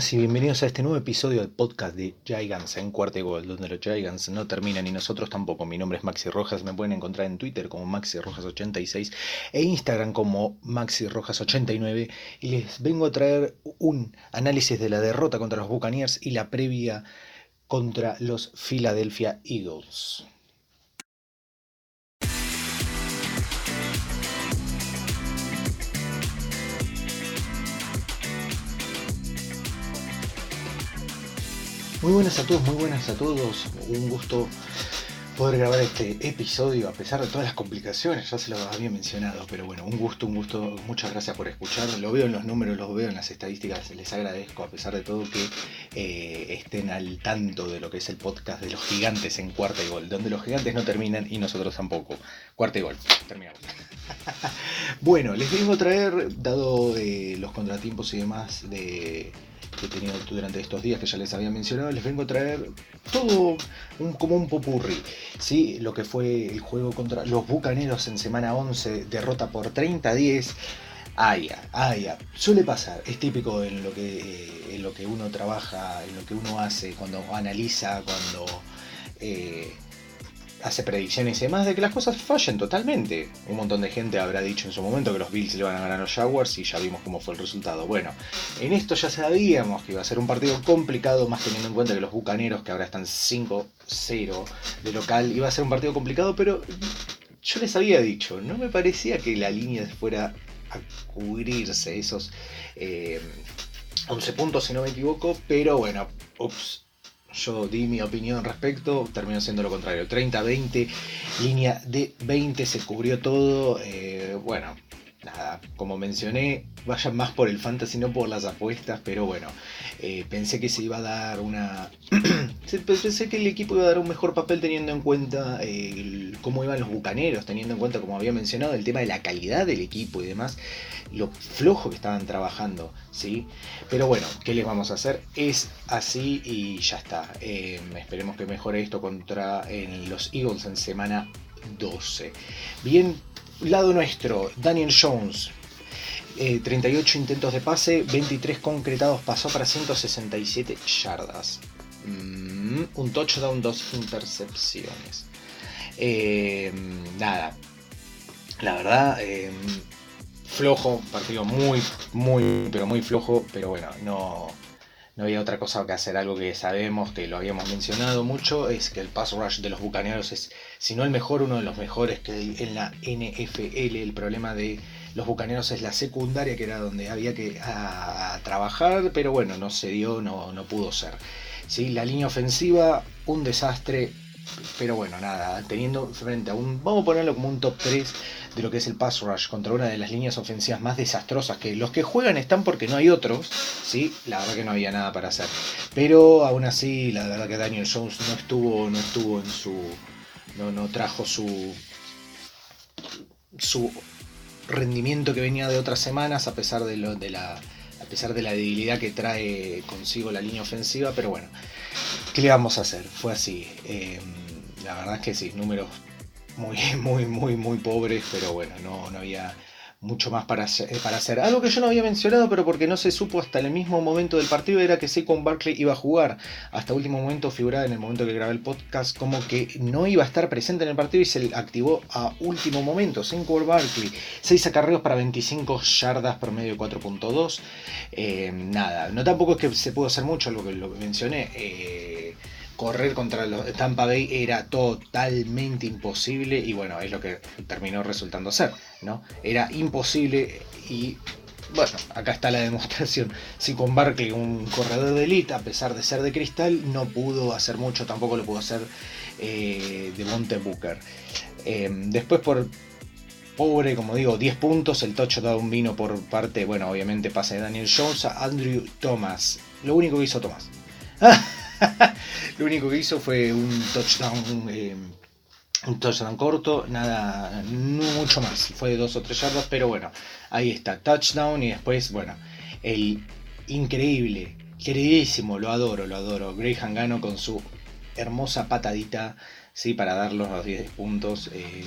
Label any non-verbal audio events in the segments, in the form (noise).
Buenas y bienvenidos a este nuevo episodio del podcast de Gigants en Cuarto Gol, donde los Gigants no terminan y nosotros tampoco. Mi nombre es Maxi Rojas, me pueden encontrar en Twitter como Maxi Rojas86 e Instagram como Maxi Rojas89 y les vengo a traer un análisis de la derrota contra los Buccaneers y la previa contra los Philadelphia Eagles. Muy buenas a todos, muy buenas a todos. Un gusto poder grabar este episodio a pesar de todas las complicaciones, ya se lo había mencionado, pero bueno, un gusto, un gusto, muchas gracias por escuchar, lo veo en los números, lo veo en las estadísticas, les agradezco a pesar de todo que eh, estén al tanto de lo que es el podcast de los gigantes en cuarta y gol, donde los gigantes no terminan y nosotros tampoco. Cuarta y gol, terminamos. (laughs) bueno, les vengo a traer, dado eh, los contratiempos y demás de que he tenido durante estos días que ya les había mencionado, les vengo a traer todo un, como un popurri. ¿sí? Lo que fue el juego contra los Bucaneros en semana 11, derrota por 30-10. Aya, aya, suele pasar, es típico en lo que eh, en lo que uno trabaja, en lo que uno hace, cuando analiza, cuando eh, hace predicciones y demás de que las cosas fallen totalmente. Un montón de gente habrá dicho en su momento que los Bills le van a ganar a los Jaguars y ya vimos cómo fue el resultado. Bueno, en esto ya sabíamos que iba a ser un partido complicado, más teniendo en cuenta que los Bucaneros, que ahora están 5-0 de local, iba a ser un partido complicado, pero yo les había dicho, no me parecía que la línea fuera a cubrirse esos 11 eh, puntos, si no me equivoco, pero bueno, ups yo di mi opinión al respecto, terminó siendo lo contrario. 30-20, línea de 20, se cubrió todo. Eh, bueno, nada, como mencioné, vayan más por el fantasy, no por las apuestas, pero bueno, eh, pensé que se iba a dar una... (clears throat) pensé que el equipo iba a dar un mejor papel teniendo en cuenta eh, cómo iban los bucaneros, teniendo en cuenta, como había mencionado, el tema de la calidad del equipo y demás, lo flojo que estaban trabajando, ¿sí? Pero bueno, ¿qué les vamos a hacer? Es así y ya está. Eh, esperemos que mejore esto contra los Eagles en semana 12. Bien, lado nuestro, Daniel Jones, 38 eh, intentos de pase, 23 concretados, pasó para 167 yardas. Mm, un touchdown, dos intercepciones. Eh, nada, la verdad, eh, flojo, partido muy, muy, pero muy flojo, pero bueno, no, no había otra cosa que hacer. Algo que sabemos, que lo habíamos mencionado mucho, es que el pass rush de los bucaneros es, si no el mejor, uno de los mejores que en la NFL. El problema de los Bucaneros es la secundaria, que era donde había que trabajar, pero bueno, no se dio, no, no pudo ser. ¿sí? La línea ofensiva, un desastre, pero bueno, nada, teniendo frente a un, vamos a ponerlo como un top 3 de lo que es el pass rush contra una de las líneas ofensivas más desastrosas, que los que juegan están porque no hay otros, ¿sí? La verdad que no había nada para hacer. Pero aún así, la verdad que Daniel Jones no estuvo, no estuvo en su, no, no trajo su, su rendimiento que venía de otras semanas a pesar de, lo, de la a pesar de la debilidad que trae consigo la línea ofensiva, pero bueno, ¿qué le vamos a hacer? Fue así. Em, la verdad es que sí, números muy, (laughs) muy, muy, muy pobres, pero bueno, no, no había mucho más para hacer, para hacer. Algo que yo no había mencionado, pero porque no se supo hasta el mismo momento del partido, era que Saquon Barkley iba a jugar. Hasta último momento figuraba en el momento que grabé el podcast como que no iba a estar presente en el partido y se activó a último momento. Saquon Barkley, 6 acarreos para 25 yardas promedio 4.2. Eh, nada, no tampoco es que se pudo hacer mucho, lo que, lo mencioné. Eh, correr contra los Tampa Bay era totalmente imposible y bueno, es lo que terminó resultando ser, ¿no? Era imposible y bueno, acá está la demostración. (laughs) Si con Barkley, un corredor de élite, a pesar de ser de cristal, no pudo hacer mucho, tampoco lo pudo hacer eh, de Monte Booker. Em, después por pobre, como digo, 10 puntos, el touchdown vino por parte, bueno, obviamente pasa de Daniel Jones a Andrew Thomas. Lo único que hizo Thomas. (laughs) (laughs) Lo único que hizo fue un touchdown eh, un touchdown corto, nada, mucho más. Fue de dos o tres yardas, pero bueno, ahí está, touchdown y después, bueno, el increíble, queridísimo, lo adoro, lo adoro. Graham Gano con su hermosa patadita, ¿sí? Para dar los 10 puntos. Eh,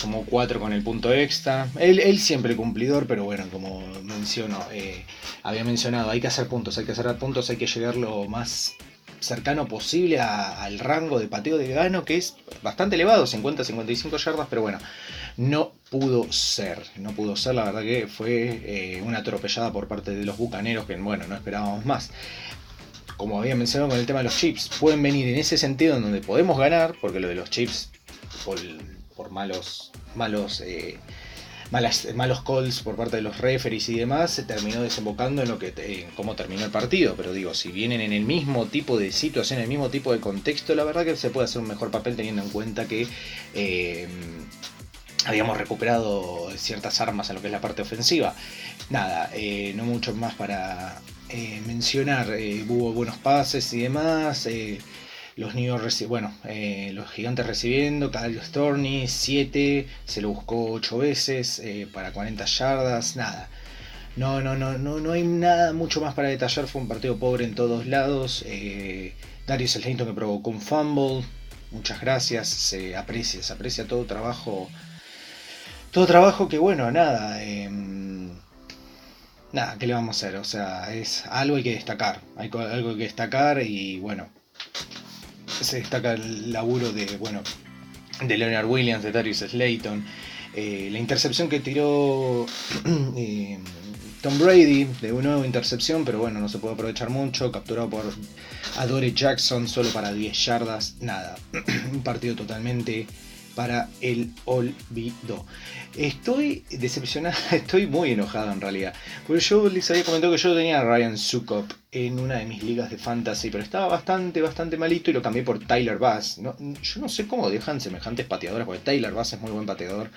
como 4 con el punto extra. Él, siempre cumplidor, pero bueno, como menciono, eh, había mencionado, hay que hacer puntos, hay que hacer puntos, hay que llegar lo más cercano posible al rango de pateo de Gano, que es bastante elevado, 50-55 yardas, pero bueno, no pudo ser, no pudo ser, la verdad que fue eh, una atropellada por parte de los bucaneros, que bueno, no esperábamos más. Como había mencionado con el tema de los chips, pueden venir en ese sentido en donde podemos ganar, porque lo de los chips, por, por malos, malos eh, malos calls por parte de los referees y demás, se terminó desembocando en lo que en cómo terminó el partido. Pero digo, si vienen en el mismo tipo de situación, en el mismo tipo de contexto, la verdad que se puede hacer un mejor papel teniendo en cuenta que eh, habíamos recuperado ciertas armas en lo que es la parte ofensiva. Nada, eh, no mucho más para eh, mencionar. hubo buenos pases y demás los New bueno, eh, los gigantes recibiendo, Kyle Storney 7, se lo buscó 8 veces eh, para 40 yardas, nada. No, no, no, no, no hay nada mucho más para detallar, fue un partido pobre en todos lados. Eh, Darius Slayton que provocó un fumble, muchas gracias, se aprecia, se aprecia todo trabajo. Todo trabajo que bueno, nada. Em, nada, ¿qué le vamos a hacer? O sea, es algo hay que destacar. Hay algo que destacar y bueno, se destaca el laburo de, bueno, de Leonard Williams, de Darius Slayton, eh, la intercepción que tiró (clears throat) eh, Tom Brady, de una nueva intercepción, pero bueno, no se puede aprovechar mucho, capturado por Adore Jackson solo para 10 yardas, nada, (clears throat) un partido totalmente para el olvido. Estoy decepcionado, (laughs) estoy muy enojado en realidad. Porque yo les había comentado que yo tenía a Ryan Sukop en una de mis ligas de fantasy, pero estaba bastante, bastante malito y lo cambié por Tyler Bass. yo no sé cómo dejan semejantes pateadores, porque Tyler Bass es muy buen pateador.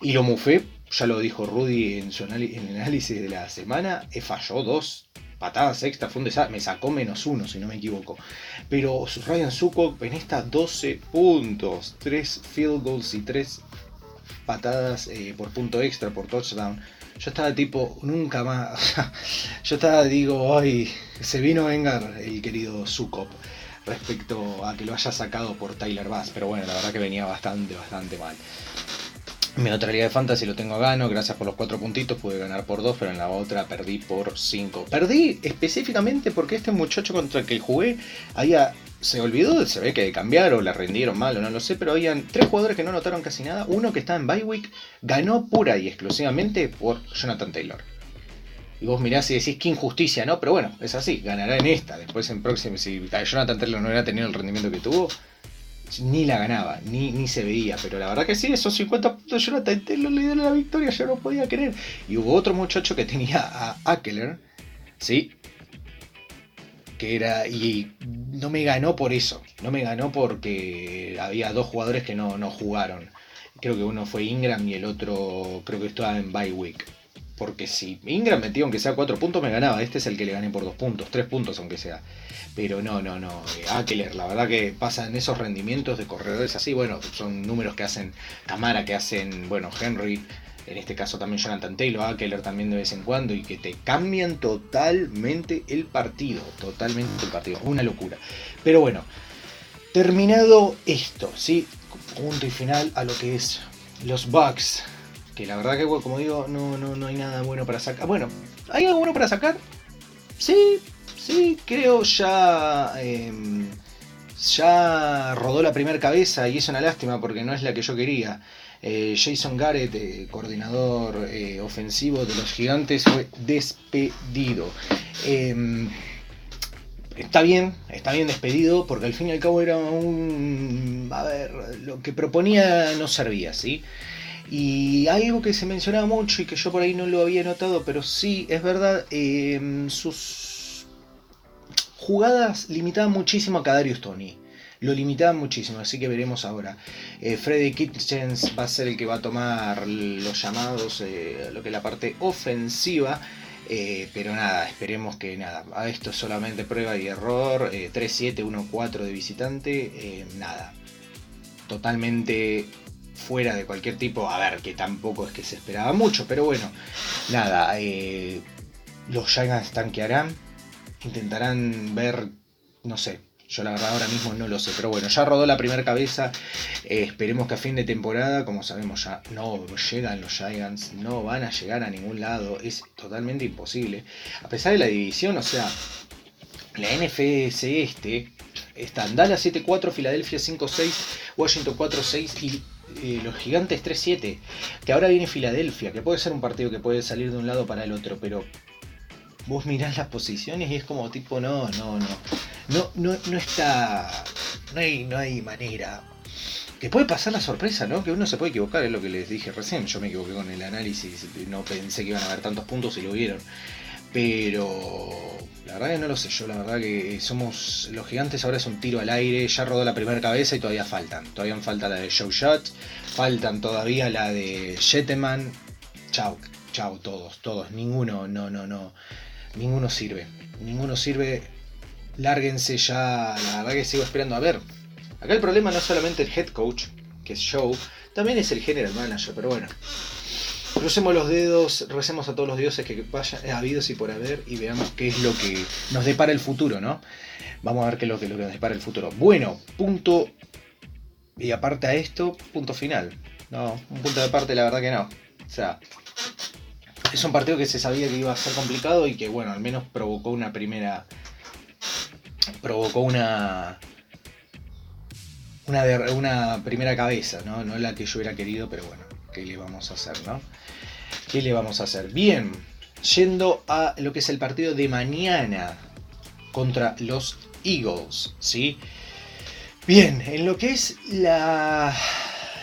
Y lo mufé, ya lo dijo Rudy en su en el análisis de la semana, falló dos patadas extra, fue un desastre, me sacó menos uno si no me equivoco. Pero Ryan Sukop en estas 12 puntos, 3 field goals y 3 patadas eh, por punto extra, por touchdown. Yo estaba tipo, nunca más. (laughs) Yo estaba, digo, ay, se vino a vengar el querido Sukop respecto a que lo haya sacado por Tyler Bass. Pero bueno, la verdad que venía bastante, bastante mal. Mi otra liga de fantasy lo tengo gano, gracias por los cuatro puntitos, pude ganar por dos, pero en la otra perdí por cinco. Perdí específicamente porque este muchacho contra el que jugué había se olvidó, se ve que cambiaron, la rendieron mal o no lo sé, pero habían tres jugadores que no notaron casi nada. Uno que estaba en Bywick ganó pura y exclusivamente por Jonathan Taylor. Y vos mirás y decís, qué injusticia, ¿no? Pero bueno, es así, ganará en esta. Después en próxima, si Jonathan Taylor no hubiera tenido el rendimiento que tuvo, ni la ganaba, ni, ni se veía. Pero la verdad que sí, esos 50 puntos Jonathan Taylor le dieron la victoria, yo no podía creer. Y hubo otro muchacho que tenía a Ackler, ¿sí? Que era. Y no me ganó por eso. No me ganó porque había dos jugadores que no, no jugaron. Creo que uno fue Ingram y el otro creo que estaba en bye week. Porque si Ingram metió aunque sea 4 puntos me ganaba. Este es el que le gané por 2 puntos, 3 puntos aunque sea. Pero no, no, no. Ackler, la verdad que pasan esos rendimientos de corredores así. Bueno, son números que hacen Camara, que hacen, bueno, Henry. En este caso también Jonathan Taylor, Ackler también de vez en cuando. Y que te cambian totalmente el partido. Totalmente el partido. Una locura. Pero bueno, terminado esto, ¿sí? Punto y final a lo que es los Bucks que la verdad que, como digo, no, no, no hay nada bueno para sacar. Bueno, ¿hay algo bueno para sacar? Sí, sí, creo ya. Em, ya rodó la primera cabeza y es una lástima porque no es la que yo quería. Eh, Jason Garrett, eh, coordinador eh, ofensivo de los gigantes, fue despedido. Em, está bien, está bien despedido porque al fin y al cabo era un... A ver, lo que proponía no servía, ¿sí? Y algo que se mencionaba mucho y que yo por ahí no lo había notado, pero sí es verdad, em, sus jugadas limitaban muchísimo a Kadarius Tony. Lo limitaban muchísimo, así que veremos ahora. Eh, Freddy Kitchens va a ser el que va a tomar los llamados, eh, lo que es la parte ofensiva. Eh, pero nada, esperemos que nada, esto solamente prueba y error. 3-7, 1-4 de visitante, nada totalmente fuera de cualquier tipo. A ver, que tampoco es que se esperaba mucho, pero bueno, nada. Eh, los Giants tanquearán, intentarán ver, no sé, yo la verdad ahora mismo no lo sé, pero bueno, ya rodó la primera cabeza. Eh, esperemos que a fin de temporada, como sabemos ya, no llegan los Giants, no van a llegar a ningún lado, es totalmente imposible. A pesar de la división, o sea, la NFS este, están Dallas 7-4, Filadelfia 5-6, Washington 4-6 y eh, los gigantes 3-7. Que ahora viene Filadelfia, que puede ser un partido que puede salir de un lado para el otro, pero vos mirás las posiciones y es como tipo, no, no, no. No, no, no está. No hay, no hay manera. Que puede pasar la sorpresa, ¿no? Que uno se puede equivocar, es lo que les dije recién. Yo me equivoqué con el análisis, no pensé que iban a haber tantos puntos y lo vieron. Pero la verdad que no lo sé. Yo la verdad que somos. Los gigantes ahora es un tiro al aire. Ya rodó la primera cabeza y todavía faltan. Todavía falta la de Joe Shot. Faltan todavía la de Jetman. Chau, chau, todos, todos. Ninguno, no, no, no ninguno sirve. Ninguno sirve. Lárguense ya. La verdad que sigo esperando a ver. Acá el problema no es solamente el head coach, que es Show, también es el general manager, pero bueno. Crucemos los dedos, recemos a todos los dioses que vayan habidos y por haber y veamos qué es lo que nos depara el futuro, ¿no? Vamos a ver qué es lo que nos depara el futuro. Bueno, punto. Y aparte a esto, punto final. No, un punto de parte, la verdad que no. O sea, es un partido que se sabía que iba a ser complicado y que, bueno, al menos provocó una primera. provocó una. Una, una primera cabeza, ¿no? No la que yo hubiera querido, pero bueno, ¿qué le vamos a hacer, no? ¿Qué le vamos a hacer? Bien, yendo a lo que es el partido de mañana contra los Eagles, ¿sí? Bien, en lo que es la,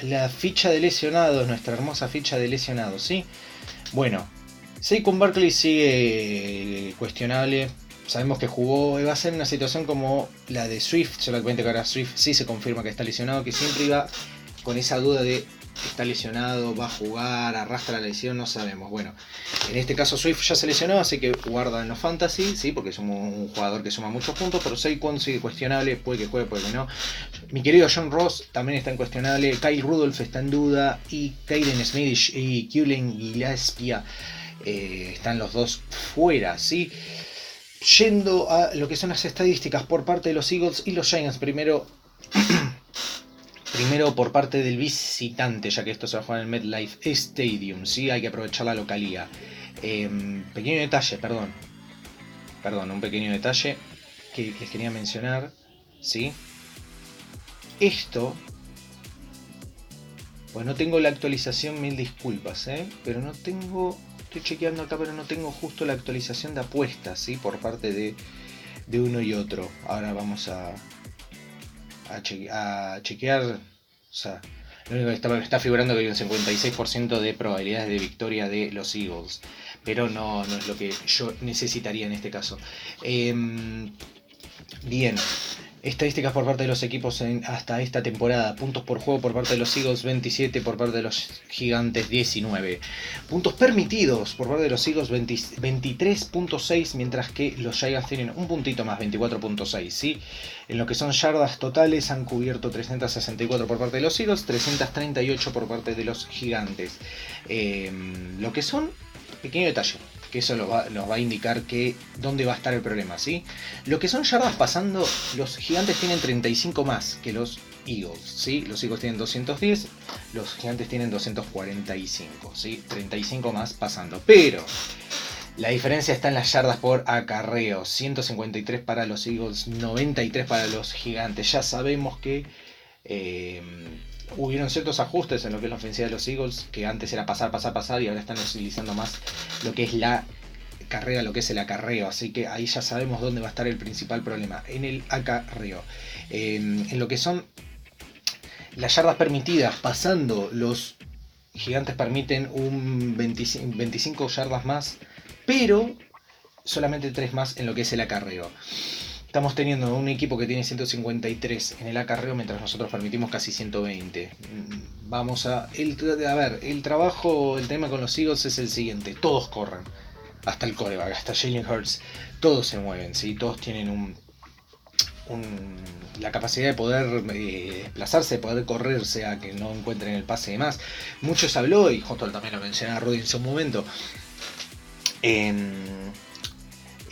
la ficha de lesionados, nuestra hermosa ficha de lesionados, ¿sí? Bueno, Saquon Barkley sigue cuestionable. Sabemos que jugó, va a ser una situación como la de Swift, solamente que ahora Swift sí se confirma que está lesionado, que siempre iba con esa duda de está lesionado, va a jugar, arrastra la lesión, no sabemos. Bueno, en este caso Swift ya se lesionó, así que guarda en los fantasy, sí, porque es un, jugador que suma muchos puntos, pero Saquon sigue cuestionable, puede que juegue, puede que no. Mi querido John Ross también está en cuestionable, Kyle Rudolph está en duda, y Kaden Smith y Cullen Gillespie eh, están los dos fuera, ¿sí? Yendo a lo que son las estadísticas por parte de los Eagles y los Giants, primero (clears throat) Primero por parte del visitante, ya que esto se va a jugar en el MetLife Stadium, ¿sí? Hay que aprovechar la localía. Em, pequeño detalle, perdón. Perdón, un pequeño detalle que les quería mencionar, ¿sí? Esto... Pues no tengo la actualización, mil disculpas, ¿eh? Pero no tengo... Estoy chequeando acá, pero no tengo justo la actualización de apuestas, ¿sí? Por parte de, de uno y otro. Ahora vamos a, a, chequear, o sea, lo único que está, está figurando que hay un 56% de probabilidades de victoria de los Eagles, pero no, no es lo que yo necesitaría en este caso. Em, bien, Estadísticas por parte de los equipos hasta esta temporada. Puntos por juego por parte de los Eagles 27, por parte de los Gigantes 19. Puntos permitidos por parte de los Eagles 23.6, mientras que los Giants tienen un puntito más, 24.6. ¿sí? En lo que son yardas totales han cubierto 364 por parte de los Eagles, 338 por parte de los Gigantes. Em, lo que son, pequeño detalle, que eso nos va, a indicar que dónde va a estar el problema, ¿sí? Lo que son yardas pasando, los gigantes tienen 35 más que los Eagles, ¿sí? Los Eagles tienen 210, los gigantes tienen 245, ¿sí? 35 más pasando, pero... La diferencia está en las yardas por acarreo. 153 para los Eagles, 93 para los Gigantes. Ya sabemos que eh, hubieron ciertos ajustes en lo que es la ofensiva de los Eagles, que antes era pasar, pasar, pasar, y ahora están utilizando más lo que es la carrera, lo que es el acarreo. Así que ahí ya sabemos dónde va a estar el principal problema, en el acarreo. en lo que son las yardas permitidas, pasando los gigantes permiten un 25 yardas más, pero solamente 3 más en lo que es el acarreo. Estamos teniendo un equipo que tiene 153 en el acarreo mientras nosotros permitimos casi 120. Vamos a... El, a ver, el trabajo, el tema con los Eagles es el siguiente. Todos corren. Hasta el coreback, hasta Jalen Hurts. Todos se mueven, ¿sí? Todos tienen un, la capacidad de poder eh, desplazarse, de poder correr, sea que no encuentren el pase de más. Muchos habló, y Hostel también lo mencionaba Rodin en su momento,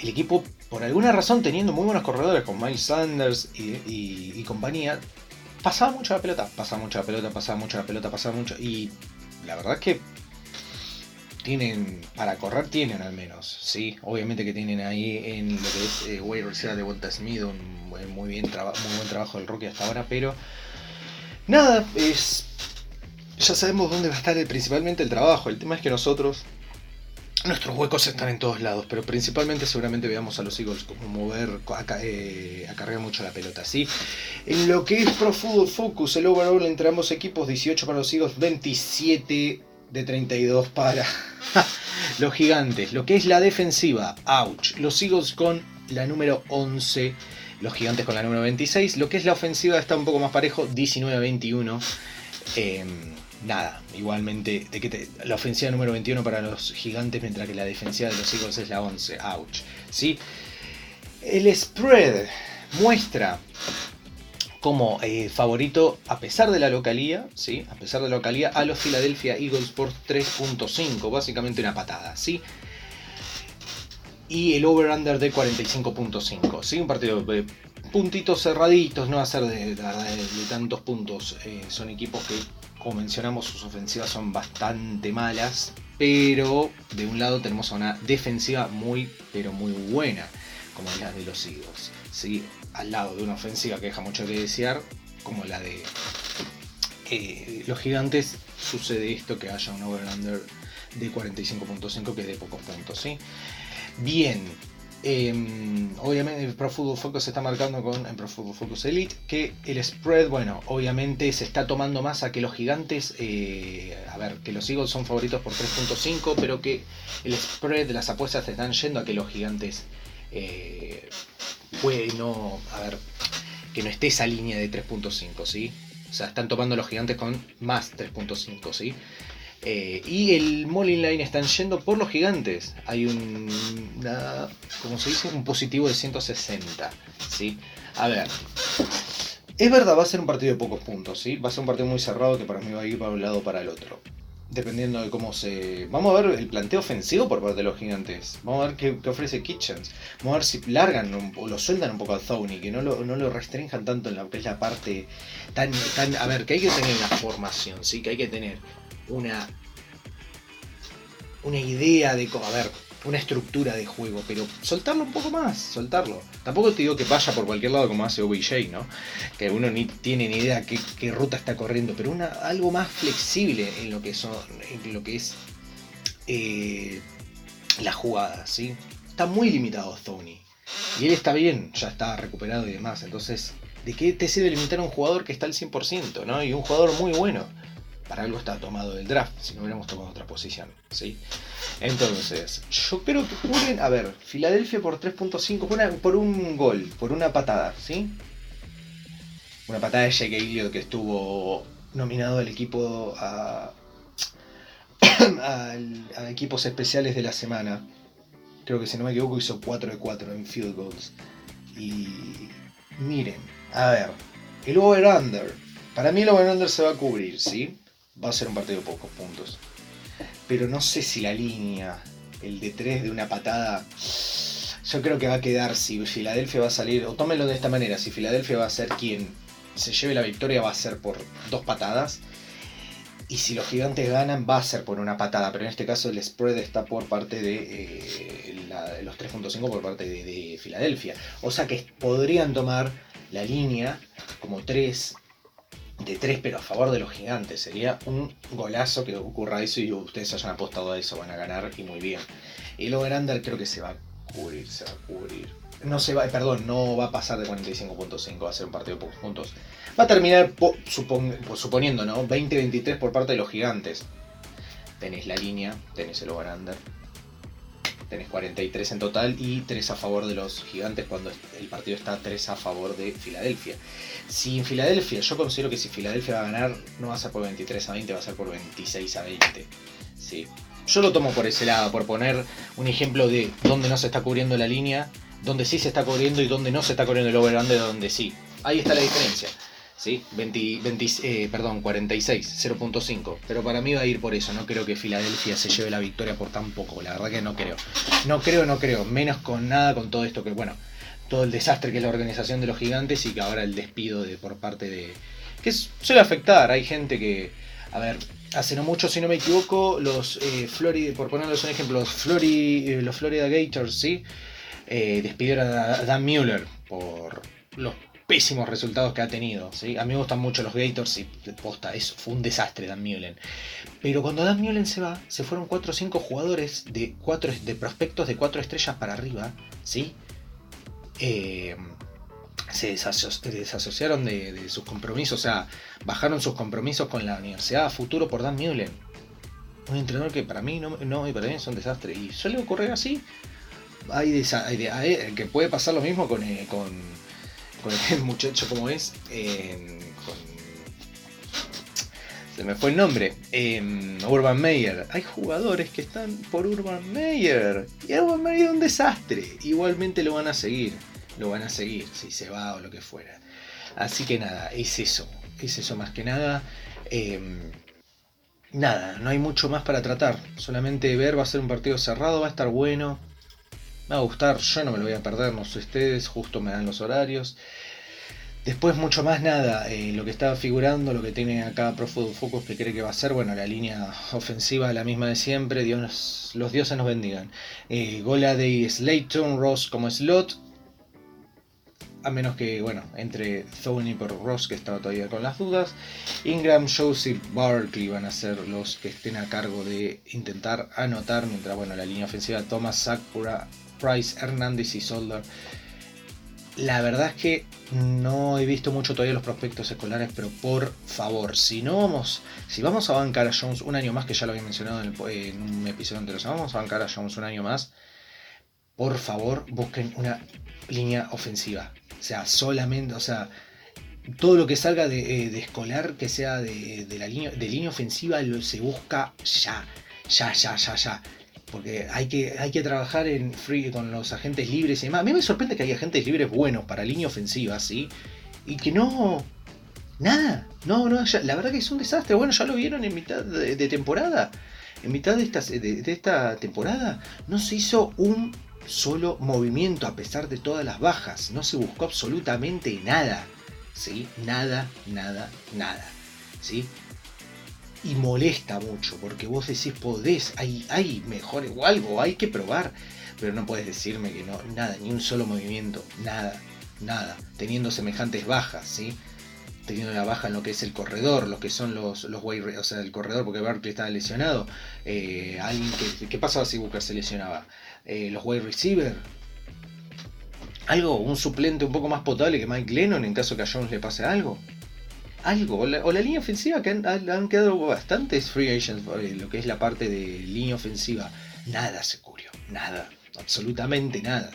el equipo, por alguna razón, teniendo muy buenos corredores como Miles Sanders y, compañía, pasaba mucho la pelota, pasaba mucho la pelota, pasaba mucho la pelota, pasaba mucho. Y la verdad es que tienen, para correr tienen al menos, ¿sí? Obviamente que tienen ahí en lo que es eh, de Volta Smith un muy, bien muy buen trabajo del rookie hasta ahora, pero nada, es ya sabemos dónde va a estar principalmente el trabajo. El tema es que nosotros Nuestros huecos están en todos lados, pero principalmente seguramente veamos a los Eagles como mover, eh, acarrear mucho la pelota, ¿sí? En lo que es Pro Football Focus, el overall entre ambos equipos, 18 para los Eagles, 27 de 32 para (laughs) los gigantes. Lo que es la defensiva, ouch. Los Eagles con la número 11, los gigantes con la número 26. Lo que es la ofensiva está un poco más parejo, 19-21 nada, igualmente, la ofensiva número 21 para los gigantes, mientras que la defensiva de los Eagles es la 11. Ouch. ¿sí? El spread muestra como eh, favorito, a pesar de la localía, ¿sí? a pesar de la localía, a los Philadelphia Eagles por 3.5, básicamente una patada. ¿sí? Y el over-under de 45.5. ¿sí? Un partido de puntitos cerraditos, no va a ser de, tantos puntos. Eh, son equipos que como mencionamos, sus ofensivas son bastante malas, pero de un lado tenemos una defensiva muy, pero muy buena, como la de los Eagles. ¿sí? Al lado de una ofensiva que deja mucho que desear, como la de eh, los gigantes, sucede esto que haya un over-under de 45.5 que de pocos puntos. ¿sí? Bien, Em, obviamente el Pro Football Focus se está marcando con el Pro Football Focus Elite que el spread, bueno, obviamente se está tomando más a que los gigantes, eh, a ver, que los Eagles son favoritos por 3.5, pero que el spread las apuestas se están yendo a que los gigantes eh, no, a ver, que no esté esa línea de 3.5, ¿sí? O sea, están tomando los gigantes con más 3.5, ¿sí? Eh, y el Molin Line están yendo por los gigantes. Hay un, como se dice, un positivo de 160. ¿sí? A ver, es verdad, va a ser un partido de pocos puntos. ¿sí? Va a ser un partido muy cerrado que para mí va a ir para un lado o para el otro. Dependiendo de cómo se. Vamos a ver el planteo ofensivo por parte de los gigantes. Vamos a ver qué, ofrece Kitchens. Vamos a ver si largan o lo sueltan un poco a Thony, que no lo, no lo restrinjan tanto en lo que es la parte tan, tan. A ver, que hay que tener una formación, ¿sí? Que hay que tener una, una idea de cómo, a ver, una estructura de juego, pero soltarlo un poco más, soltarlo. Tampoco te digo que vaya por cualquier lado como hace OBJ, ¿no? Que uno ni tiene ni idea qué, ruta está corriendo, pero una, algo más flexible en lo que, son, en lo que es eh, la jugada, ¿sí? Está muy limitado Tony. Y él está bien, ya está recuperado y demás. Entonces, ¿de qué te sirve limitar a un jugador que está al 100%, ¿no? Y un jugador muy bueno para algo está tomado del draft, si no hubiéramos tomado otra posición, ¿sí? Entonces, yo creo que cubren, a ver, Filadelfia por 3.5, por, un gol, por una patada, ¿sí? Una patada de Jake Elliott que estuvo nominado al equipo a, (clears throat) a, equipos especiales de la semana. Creo que si no me equivoco hizo 4 de 4 en field goals. Y miren, a ver, el over-under. Para mí el over-under se va a cubrir, ¿sí? Va a ser un partido de pocos puntos. Pero no sé si la línea, el de 3 de una patada, yo creo que va a quedar si Filadelfia va a salir, o tómenlo de esta manera, si Filadelfia va a ser quien se lleve la victoria va a ser por dos patadas. Y si los gigantes ganan, va a ser por una patada. Pero en este caso el spread está por parte de eh, los 3.5 por parte de, de, Filadelfia. O sea que podrían tomar la línea como 3 de 3, pero a favor de los gigantes. Sería un golazo que ocurra eso y ustedes hayan apostado a eso, van a ganar y muy bien. El over creo que se va a cubrir, se va a cubrir. No se va, perdón, no va a pasar de 45.5, va a ser un partido de pocos puntos. Va a terminar, suponiendo, ¿no? 20-23 por parte de los gigantes. Tenés la línea, tenés el over tenés 43 en total y 3 a favor de los gigantes cuando el partido está 3 a favor de Filadelfia. Si en Filadelfia, yo considero que si Filadelfia va a ganar, no va a ser por 23 a 20, va a ser por 26 a 20. Sí. Yo lo tomo por ese lado, por poner un ejemplo de dónde no se está cubriendo la línea. donde sí se está corriendo y donde no se está corriendo el over-under, donde sí. Ahí está la diferencia. ¿Sí? 20, eh, perdón, 46, 0.5. Pero para mí va a ir por eso. No creo que Filadelfia se lleve la victoria por tan poco. La verdad que no creo. No creo, no creo. Menos con nada, con todo esto que, bueno, todo el desastre que es la organización de los gigantes y que ahora el despido de, por parte de... que suele afectar. Hay gente que, a ver, hace no mucho, si no me equivoco, los eh, Florida, por ponerles un ejemplo, los, Florida, eh, los Florida Gators, ¿sí? despidieron a Dan Mueller por los pésimos resultados que ha tenido. A mí me gustan mucho los Gators y posta, eso fue un desastre Dan Mullen. Pero cuando Dan Mullen se va, se fueron 4 o 5 jugadores de, cuatro, de prospectos de 4 estrellas para arriba. ¿sí? Eh, se desasociaron de, sus compromisos, o sea, bajaron sus compromisos con la universidad a futuro por Dan Mullen. Un entrenador que para mí no, no para mí es un desastre. Y suele ocurrir así. Hay, que puede pasar lo mismo con, eh, con con el (laughs) muchacho como es, se me fue el nombre, Urban Meyer. Hay jugadores que están por Urban Meyer. Y Urban Meyer es un desastre. Igualmente lo van a seguir. Lo van a seguir si se va o lo que fuera. Así que nada, es eso. Es eso más que nada. Em, nada, no hay mucho más para tratar. Solamente ver, va a ser un partido cerrado, va a estar bueno. Me va a gustar, yo no me lo voy a perder, no sé ustedes, justo me dan los horarios. Después mucho más nada, eh, lo que está figurando, lo que tiene acá Pro Focus que cree que va a ser, bueno, la línea ofensiva la misma de siempre, Dios, los dioses nos bendigan. Eh, Gola de Slayton, Ross como slot, a menos que, bueno, entre Thony por Ross que estaba todavía con las dudas, Ingram, Josie, Barkley van a ser los que estén a cargo de intentar anotar, mientras, bueno, la línea ofensiva Thomas, Sakura, Price, Hernández y Solder. La verdad es que no he visto mucho todavía los prospectos escolares, pero por favor, si no vamos, si vamos a bancar a Jones un año más, que ya lo había mencionado en, un episodio anterior, si vamos a bancar a Jones un año más, por favor busquen una línea ofensiva. O sea, solamente, o sea, todo lo que salga de, eh, escolar, que sea de, la línea, de línea ofensiva, lo, se busca ya, ya, ya, ya, ya porque hay que, hay que trabajar en free con los agentes libres y demás. A mí me sorprende que haya agentes libres buenos para línea ofensiva, ¿sí? Y que no. Nada. No, no, la verdad que es un desastre. Bueno, ya lo vieron en mitad de, temporada. En mitad de esta, de, esta temporada no se hizo un solo movimiento a pesar de todas las bajas. No se buscó absolutamente nada. ¿Sí? Nada, nada, nada. ¿Sí? Y molesta mucho, porque vos decís, podés, hay, hay mejor o algo, hay que probar, pero no puedes decirme que no, nada, ni un solo movimiento, nada, nada, teniendo semejantes bajas, ¿sí? Teniendo la baja en lo que es el corredor, lo que son los, los o sea, el corredor, porque Barkley estaba lesionado, eh, alguien que, ¿qué pasaba si Booker se lesionaba? Eh, los wide receiver, algo, un suplente un poco más potable que Mike Lennon en caso que a Jones le pase algo algo, o la, línea ofensiva, que han, quedado bastantes free agents, eh, lo que es la parte de línea ofensiva, nada se cubrió, nada, absolutamente nada.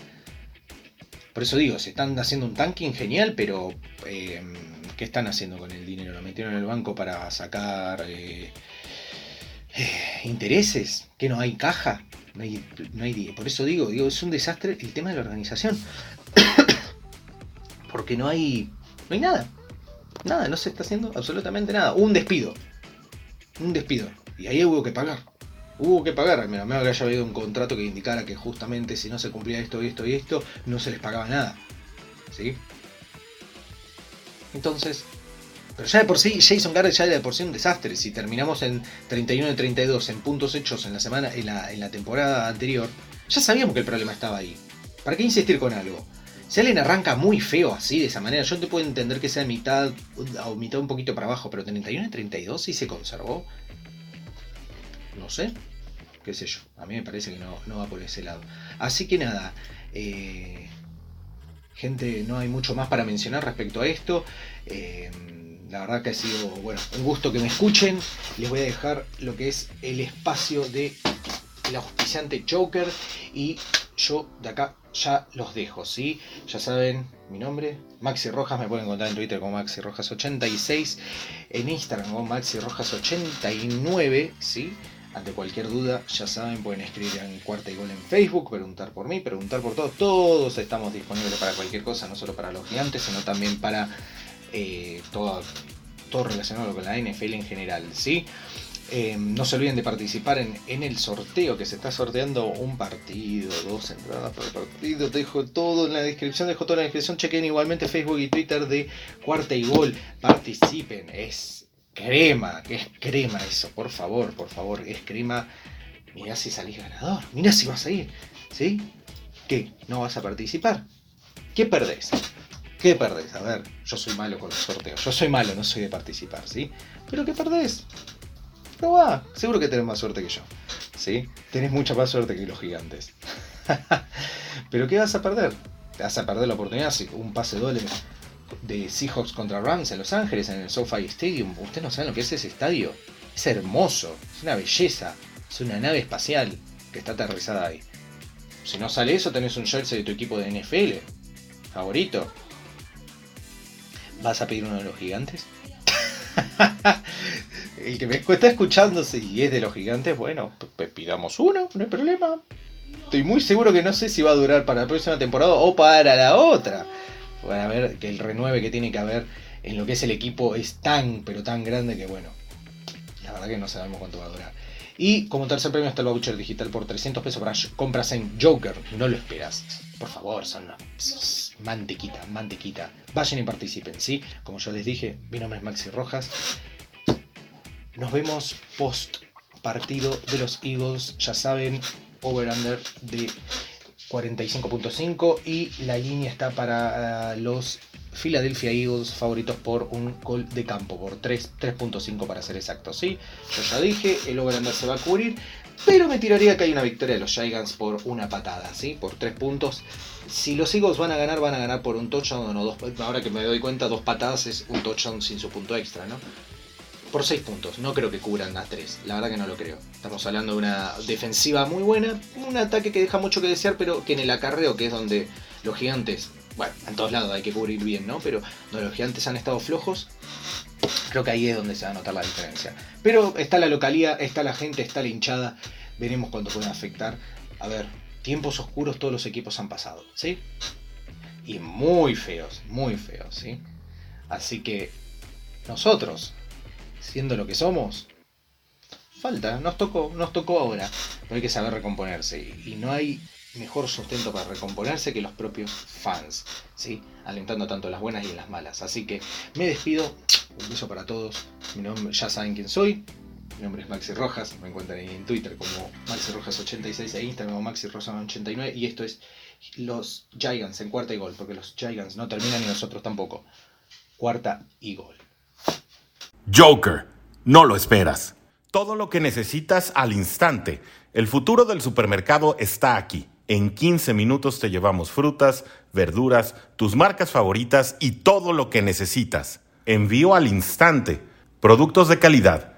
Por eso digo, se están haciendo un tanking genial, pero eh, ¿qué están haciendo con el dinero? ¿Lo metieron en el banco para sacar eh, intereses? ¿Que no hay caja? No hay, no hay, por eso digo, digo, es un desastre el tema de la organización. (coughs) Porque no hay, no hay nada. Nada, no se está haciendo absolutamente nada. Un despido. Un despido. Y ahí hubo que pagar. Hubo que pagar, al menos que haya habido un contrato que indicara que justamente si no se cumplía esto y esto y esto, no se les pagaba nada. ¿Sí? Entonces, pero ya de por sí, Jason Garrett ya de por sí un desastre. Si terminamos en 31 de 32 en puntos hechos en la semana, en la temporada anterior, ya sabíamos que el problema estaba ahí. ¿Para qué insistir con algo? Si alguien arranca muy feo así, de esa manera, yo te puedo entender que sea mitad o mitad un poquito para abajo, pero 31 y 32 sí se conservó. No sé, qué sé yo. A mí me parece que no, va por ese lado. Así que nada, eh, gente, no hay mucho más para mencionar respecto a esto. Eh, la verdad que ha sido, bueno, un gusto que me escuchen. Les voy a dejar lo que es el espacio de el auspiciante Joker y yo de acá ya los dejo, ¿sí? Ya saben mi nombre, Maxi Rojas, me pueden encontrar en Twitter como Maxi Rojas86, en Instagram como Maxi Rojas89, ¿sí? Ante cualquier duda, ya saben, pueden escribir en Cuarta y Gol en Facebook, preguntar por mí, preguntar por todos. Todos estamos disponibles para cualquier cosa, no solo para los gigantes, sino también para eh, todo, todo relacionado con la NFL en general, ¿sí? Eh, no se olviden de participar en, el sorteo que se está sorteando un partido, dos entradas por partido. Dejo todo en la descripción, dejo todo en la descripción. Chequen igualmente Facebook y Twitter de Cuarta y Gol. Participen, es crema, que es crema eso, por favor, por favor, es crema. Mirá si salís ganador, mirá si vas a ir, ¿sí? ¿Qué? ¿No vas a participar? ¿Qué perdés? ¿Qué perdés? A ver, yo soy malo con los sorteos. Yo soy malo, no soy de participar, ¿sí? ¿Pero qué perdés? Va, seguro que tenés más suerte que yo. ¿Sí? Tenés mucha más suerte que los gigantes. (laughs) Pero ¿qué vas a perder? Vas a perder la oportunidad un pase doble de Seahawks contra Rams en Los Ángeles, en el SoFi Stadium. Ustedes no saben lo que es ese estadio. Es hermoso, es una belleza, es una nave espacial que está aterrizada ahí. Si no sale eso, tenés un jersey de tu equipo de NFL favorito. ¿Vas a pedir uno de los gigantes? (laughs) el que me está escuchando, si es de los gigantes, bueno, pidamos uno, no hay problema. Estoy muy seguro que no sé si va a durar para la próxima temporada o para la otra. Para ver que el renueve que tiene que haber en lo que es el equipo es tan, pero tan grande que bueno, la verdad que no sabemos cuánto va a durar. Y como tercer premio está el voucher digital por 300 pesos para compras en Joker. No lo esperas. Por favor, son una mantequita, mantequita. Vayan y participen, ¿sí? Como yo les dije, mi nombre es Maxi Rojas. Nos vemos post partido de los Eagles. Ya saben, over-under de 45.5 y la línea está para ah, los Philadelphia Eagles favoritos por un gol de campo, por 3.5 para ser exacto. ¿sí? Yo ya dije, el over-under se va a cubrir, pero me tiraría que hay una victoria de los Giants por una patada, ¿sí? por 3 puntos. Si los Eagles van a ganar, van a ganar por un touchdown o no dos. Ahora que me doy cuenta, dos patadas es un touchdown sin su punto extra, ¿no? Por 6 puntos. No creo que cubran las 3. La verdad que no lo creo. Estamos hablando de una defensiva muy buena. Un ataque que deja mucho que desear, pero que en el acarreo, que es donde los gigantes. Bueno, en todos lados hay que cubrir bien, ¿no? Pero donde los gigantes han estado flojos, creo que ahí es donde se va a notar la diferencia. Pero está la localidad, está la gente, está la hinchada. Veremos cuánto pueden afectar. A ver, tiempos oscuros todos los equipos han pasado, ¿sí? Y muy feos, muy feos, ¿sí? Así que nosotros siendo lo que somos, falta, nos tocó, nos tocó ahora, pero hay que saber recomponerse y no hay mejor sustento para recomponerse que los propios fans, ¿sí? alentando tanto las buenas y las malas. Así que me despido, un beso para todos, mi nombre, ya saben quién soy, mi nombre es Maxi Rojas, me encuentran en Twitter como Maxi Rojas86 e Instagram como Maxi Rojas89 y esto es los Giants en cuarta y gol, porque los Giants no terminan y nosotros tampoco. Cuarta y gol. Joker, no lo esperas. Todo lo que necesitas al instante. El futuro del supermercado está aquí. En 15 minutos te llevamos frutas, verduras, tus marcas favoritas y todo lo que necesitas. Envío al instante. Productos de calidad,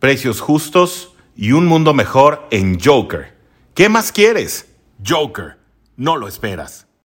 precios justos y un mundo mejor en Joker. ¿Qué más quieres? Joker, no lo esperas.